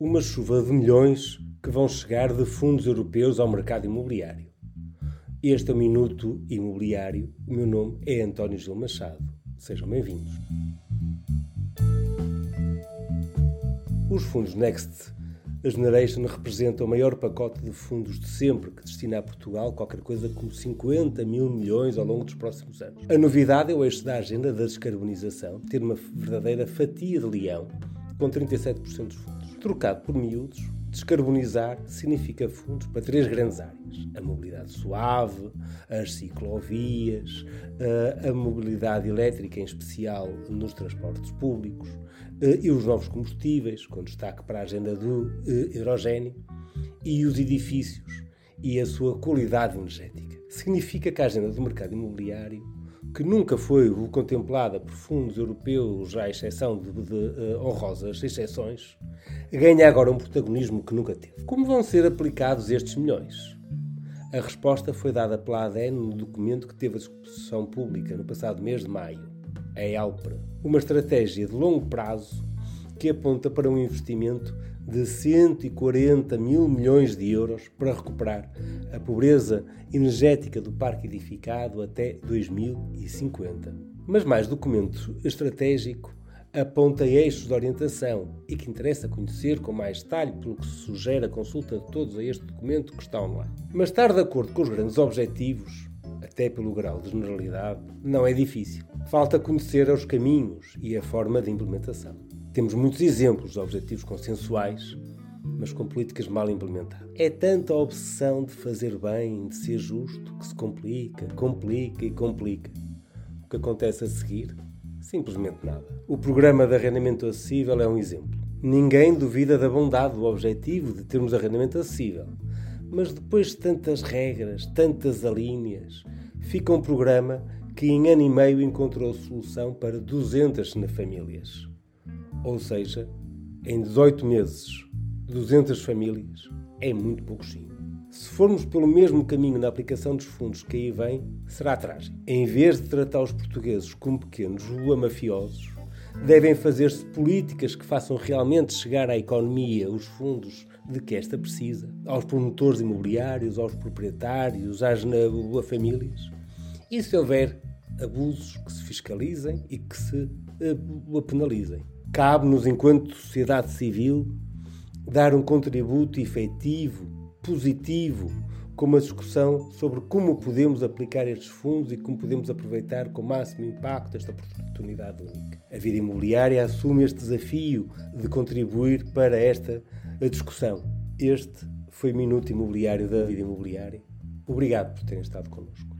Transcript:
uma chuva de milhões que vão chegar de fundos europeus ao mercado imobiliário. Este é o Minuto Imobiliário. O meu nome é António Gil Machado. Sejam bem-vindos. Os fundos Next Generation representam o maior pacote de fundos de sempre que destina a Portugal qualquer coisa como 50 mil milhões ao longo dos próximos anos. A novidade é o eixo da agenda da descarbonização ter uma verdadeira fatia de leão com 37% dos fundos trocado por miúdos, descarbonizar significa fundos para três grandes áreas: a mobilidade suave, as ciclovias, a mobilidade elétrica, em especial nos transportes públicos, e os novos combustíveis, com destaque para a agenda do hidrogênio, e os edifícios e a sua qualidade energética. Significa que a agenda do mercado imobiliário que nunca foi contemplada por fundos europeus, à exceção de, de, uh, honrosas exceções, ganha agora um protagonismo que nunca teve. Como vão ser aplicados estes milhões? A resposta foi dada pela ADN no documento que teve a discussão pública no passado mês de maio, a ELPRA, uma estratégia de longo prazo que aponta para um investimento de 140 mil milhões de euros para recuperar a pobreza energética do parque edificado até 2050. Mas mais documento estratégico aponta eixos de orientação e que interessa conhecer com mais detalhe, pelo que se sugere a consulta de todos a este documento que está online. Mas estar de acordo com os grandes objetivos, até pelo grau de generalidade, não é difícil. Falta conhecer os caminhos e a forma de implementação. Temos muitos exemplos de objetivos consensuais, mas com políticas mal implementadas. É tanta a obsessão de fazer bem, de ser justo, que se complica, complica e complica. O que acontece a seguir? Simplesmente nada. O programa de arrendamento acessível é um exemplo. Ninguém duvida da bondade do objetivo de termos arrendamento acessível. Mas depois de tantas regras, tantas alíneas, fica um programa que em ano e meio encontrou solução para 200 famílias. Ou seja, em 18 meses, 200 famílias é muito pouquinho. Se formos pelo mesmo caminho na aplicação dos fundos que aí vem, será trágico. Em vez de tratar os portugueses como pequenos mafiosos, devem fazer-se políticas que façam realmente chegar à economia os fundos de que esta precisa, aos promotores imobiliários, aos proprietários, às famílias. E se houver abusos, que se fiscalizem e que se uh, penalizem. Cabe-nos, enquanto sociedade civil, dar um contributo efetivo, positivo, com uma discussão sobre como podemos aplicar estes fundos e como podemos aproveitar com o máximo impacto esta oportunidade única. A vida imobiliária assume este desafio de contribuir para esta discussão. Este foi o Minuto Imobiliário da Vida Imobiliária. Obrigado por terem estado connosco.